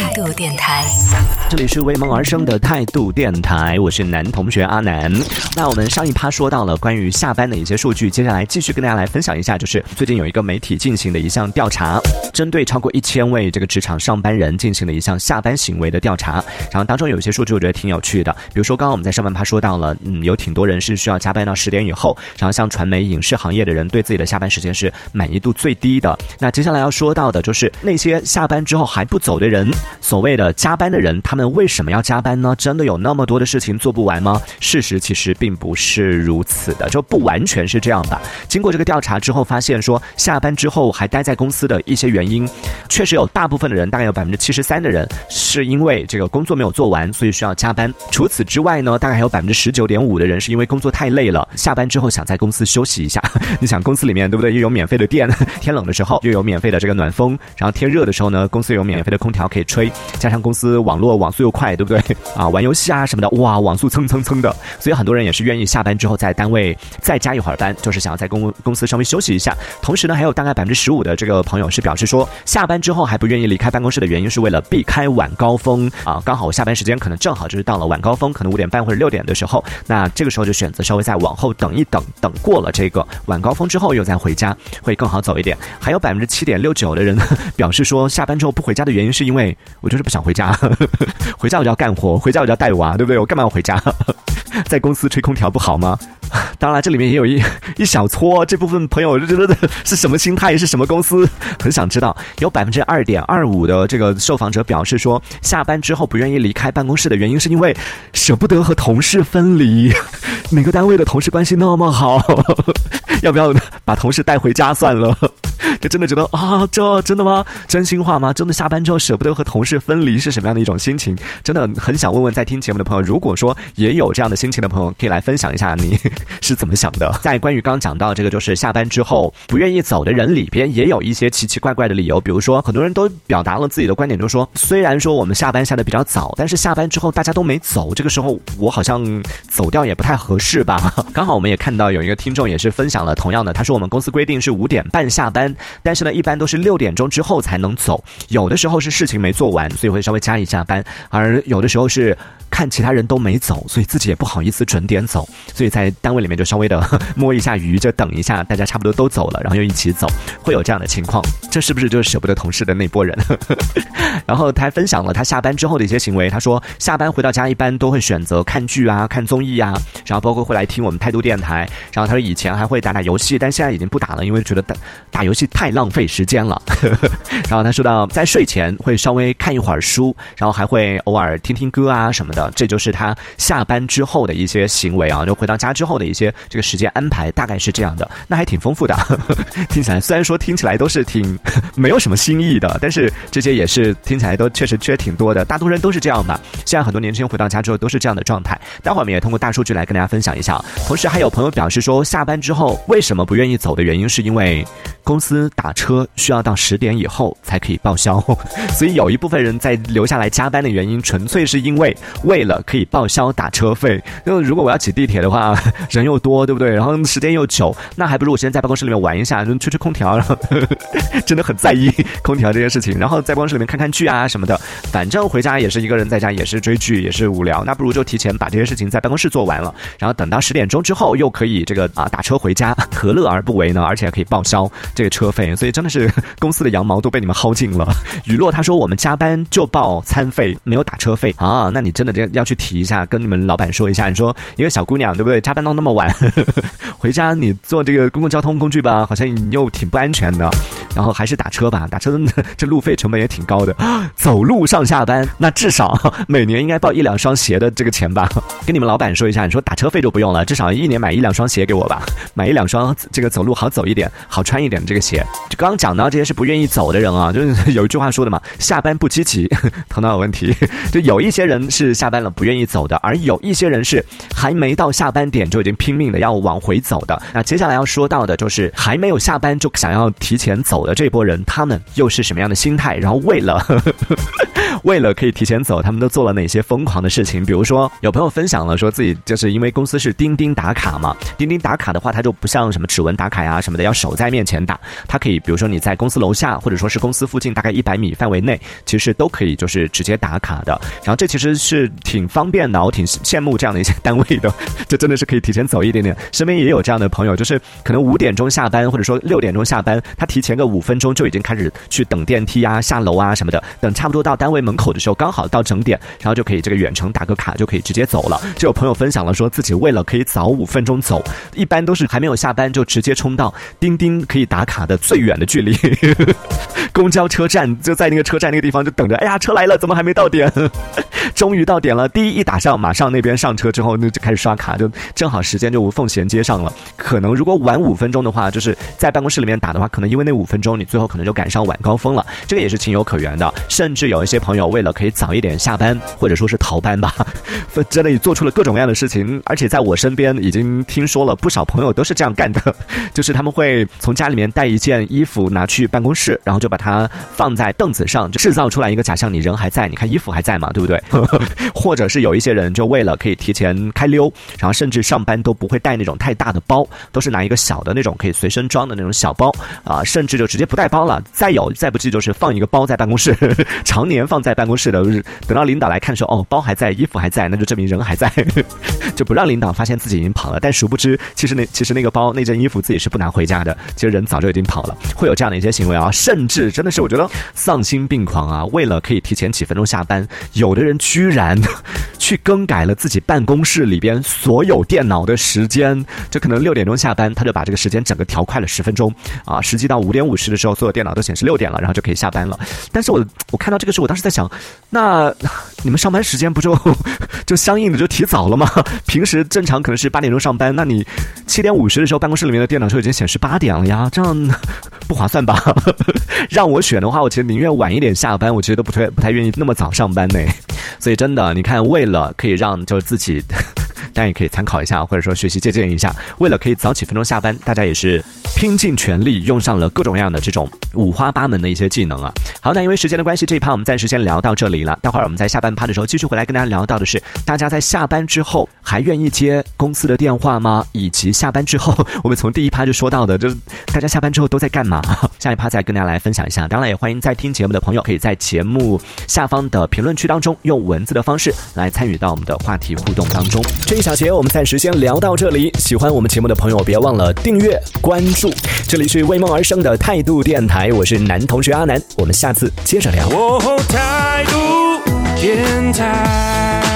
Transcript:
态度电台，这里是为梦而生的态度电台，我是男同学阿南。那我们上一趴说到了关于下班的一些数据，接下来继续跟大家来分享一下，就是最近有一个媒体进行的一项调查，针对超过一千位这个职场上班人进行了一项下班行为的调查。然后当中有一些数据我觉得挺有趣的，比如说刚刚我们在上半趴说到了，嗯，有挺多人是需要加班到十点以后，然后像传媒、影视行业的人对自己的下班时间是满意度最低的。那接下来要说到的就是那些下班之后还不走的人，所谓的加班的人，他们为什么要加班呢？真的有那么多的事情做不完吗？事实其实并不是如此的，就不完全是这样的。经过这个调查之后，发现说下班之后还待在公司的一些原因，确实有大部分的人，大概有百分之七十三的人是因为这个工作没有做完，所以需要加班。除此之外呢，大概还有百分之十九点五的人是因为工作太累了，下班之后想在公司休息一下。你想公司里面对不对？又有免费的电，天冷的时候又有免费的这个暖风，然后天热的时候呢，公司有免费的空调可以吹，加上公司网络网速又快，对不对？啊，玩游戏啊什么的，哇，网速蹭蹭蹭的，所以很多人也是愿意下班之后在单位再加一会儿班，就是想要在公公司稍微休息一下。同时呢，还有大概百分之十五的这个朋友是表示说，下班之后还不愿意离开办公室的原因是为了避开晚高峰啊，刚好我下班时间可能正好就是到了晚高峰，可能五点半或者六点的时候，那这个时候就选择稍微再往后等一等，等过了这个晚高峰之后又再回家，会更好走一点。还有百分之七点六九的人表示说，下班之后不回家的原因是因为我就是不想回家，回家我就要干活，回家我就要带娃，对不对？我干嘛要回家？在公司吹空调不好吗？当然，这里面也有一一小撮这部分朋友就觉得是什么心态，是什么公司，很想知道。有百分之二点二五的这个受访者表示说，下班之后不愿意离开办公室的原因是因为舍不得和同事分离。每个单位的同事关系那么好，要不要把同事带回家算了？就真的觉得啊，这真的吗？真心话吗？真的下班之后舍不得和同事分离是什么样的一种心情？真的很想问问在听节目的朋友，如果说也有这样的心情的朋友，可以来分享一下你 是怎么想的。在关于刚刚讲到这个，就是下班之后不愿意走的人里边，也有一些奇奇怪怪的理由。比如说，很多人都表达了自己的观点，就是说，虽然说我们下班下的比较早，但是下班之后大家都没走，这个时候我好像走掉也不太合适吧。刚好我们也看到有一个听众也是分享了同样的，他说我们公司规定是五点半下班。但是呢，一般都是六点钟之后才能走，有的时候是事情没做完，所以会稍微加一下班，而有的时候是看其他人都没走，所以自己也不好意思准点走，所以在单位里面就稍微的 摸一下鱼，就等一下大家差不多都走了，然后又一起走，会有这样的情况。这是不是就是舍不得同事的那波人？然后他还分享了他下班之后的一些行为，他说下班回到家一般都会选择看剧啊、看综艺啊，然后包括会来听我们态度电台。然后他说以前还会打打游戏，但现在已经不打了，因为觉得打打游戏太浪费时间了。然后他说到在睡前会稍微看一会儿书，然后还会偶尔听听歌啊什么的，这就是他下班之后的一些行为啊。就回到家之后的一些这个时间安排大概是这样的，那还挺丰富的。听起来虽然说听起来都是挺没有什么新意的，但是这些也是听起来都确实缺挺多的。大多人都是这样吧。现在很多年轻人回到家之后都是这样的状态。待会儿我们也通过大数据来跟大家分享一下。同时还有朋友表示说，下班之后为什么不愿意走的原因是因为公司打车需要到十点以后才可以报销，所以有一部分人在留下来加班的原因纯粹是因为为了可以报销打车费。那如果我要挤地铁的话，人又多，对不对？然后时间又久，那还不如我先在办公室里面玩一下，就吹吹空调，然后真的很在意空调这件事情。然后在办公室里面看看剧啊什么的，反正回家也是一个人在家，也是追剧，也是无聊，那不如就提前把这些事情在办公室做完了，然后等到十点钟之后又可以这个啊打车回家，何乐而不为呢？而且还可以报销这个车费，所以真的是公司的羊毛都被你们薅尽了。雨落他说我们加班就报餐费，没有打车费啊，那你真的要要去提一下，跟你们老板说一下，你说一个小姑娘对不对？加班到那么晚，回家你坐这个公共交通工具吧，好像又挺不安全的。然后还是打车吧，打车 这路费成本也挺高的。走路上下班，那至少每年应该报一两双鞋的这个钱吧？跟你们老板说一下，你说打车费就不用了，至少一年买一两双鞋给我吧，买一两双这个走路好走一点、好穿一点的这个鞋。就刚刚讲到这些是不愿意走的人啊，就是有一句话说的嘛，下班不积极，头脑有问题。就有一些人是下班了不愿意走的，而有一些人是还没到下班点就已经拼命的要往回走的。那接下来要说到的就是还没有下班就想要提前走。的这波人，他们又是什么样的心态？然后为了 为了可以提前走，他们都做了哪些疯狂的事情？比如说，有朋友分享了，说自己就是因为公司是钉钉打卡嘛，钉钉打卡的话，它就不像什么指纹打卡呀什么的，要守在面前打，它可以，比如说你在公司楼下，或者说是公司附近大概一百米范围内，其实都可以就是直接打卡的。然后这其实是挺方便的，我挺羡慕这样的一些 单位的，就真的是可以提前走一点点。身边也有这样的朋友，就是可能五点钟下班，或者说六点钟下班，他提前个五分钟就已经开始去等电梯啊、下楼啊什么的，等差不多到单位门口的时候，刚好到整点，然后就可以这个远程打个卡，就可以直接走了。就有朋友分享了，说自己为了可以早五分钟走，一般都是还没有下班就直接冲到钉钉可以打卡的最远的距离，公交车站就在那个车站那个地方就等着，哎呀，车来了，怎么还没到点？终于到点了，第一一打上，马上那边上车之后，那就开始刷卡，就正好时间就无缝衔接上了。可能如果晚五分钟的话，就是在办公室里面打的话，可能因为那五分钟，你最后可能就赶上晚高峰了，这个也是情有可原的。甚至有一些朋友为了可以早一点下班，或者说是逃班吧，真的也做出了各种各样的事情。而且在我身边已经听说了不少朋友都是这样干的，就是他们会从家里面带一件衣服拿去办公室，然后就把它放在凳子上，就制造出来一个假象，你人还在，你看衣服还在嘛，对不对？或者是有一些人就为了可以提前开溜，然后甚至上班都不会带那种太大的包，都是拿一个小的那种可以随身装的那种小包啊，甚至就直接不带包了。再有再不济就是放一个包在办公室，常年放在办公室的，等到领导来看说哦包还在，衣服还在，那就证明人还在，就不让领导发现自己已经跑了。但殊不知，其实那其实那个包那件衣服自己是不拿回家的，其实人早就已经跑了。会有这样的一些行为啊，甚至真的是我觉得丧心病狂啊！为了可以提前几分钟下班，有的人居然 去更改了自己办公室里边所有电脑的时间，就可能六点钟下班，他就把这个时间整个调快了十分钟啊，实际到五点五十的时候，所有电脑都显示六点了，然后就可以下班了。但是我我看到这个时候，我当时在想，那 你们上班时间不就 就相应的就提早了吗？平时正常可能是八点钟上班，那你七点五十的时候办公室里面的电脑就已经显示八点了呀，这样不划算吧？让我选的话，我其实宁愿晚一点下班，我其实都不太不太愿意那么早上班呢。所以真的，你看，为了可以让就是自己。大家也可以参考一下，或者说学习借鉴一下。为了可以早几分钟下班，大家也是拼尽全力，用上了各种各样的这种五花八门的一些技能啊。好，那因为时间的关系，这一趴我们暂时先聊到这里了。待会儿我们在下半趴的时候继续回来跟大家聊到的是，大家在下班之后还愿意接公司的电话吗？以及下班之后，我们从第一趴就说到的，就是大家下班之后都在干嘛？下一趴再跟大家来分享一下。当然，也欢迎在听节目的朋友，可以在节目下方的评论区当中用文字的方式来参与到我们的话题互动当中。这一小节我们暂时先聊到这里。喜欢我们节目的朋友，别忘了订阅关注。这里是为梦而生的态度电台，我是男同学阿南，我们下次接着聊。态度电台。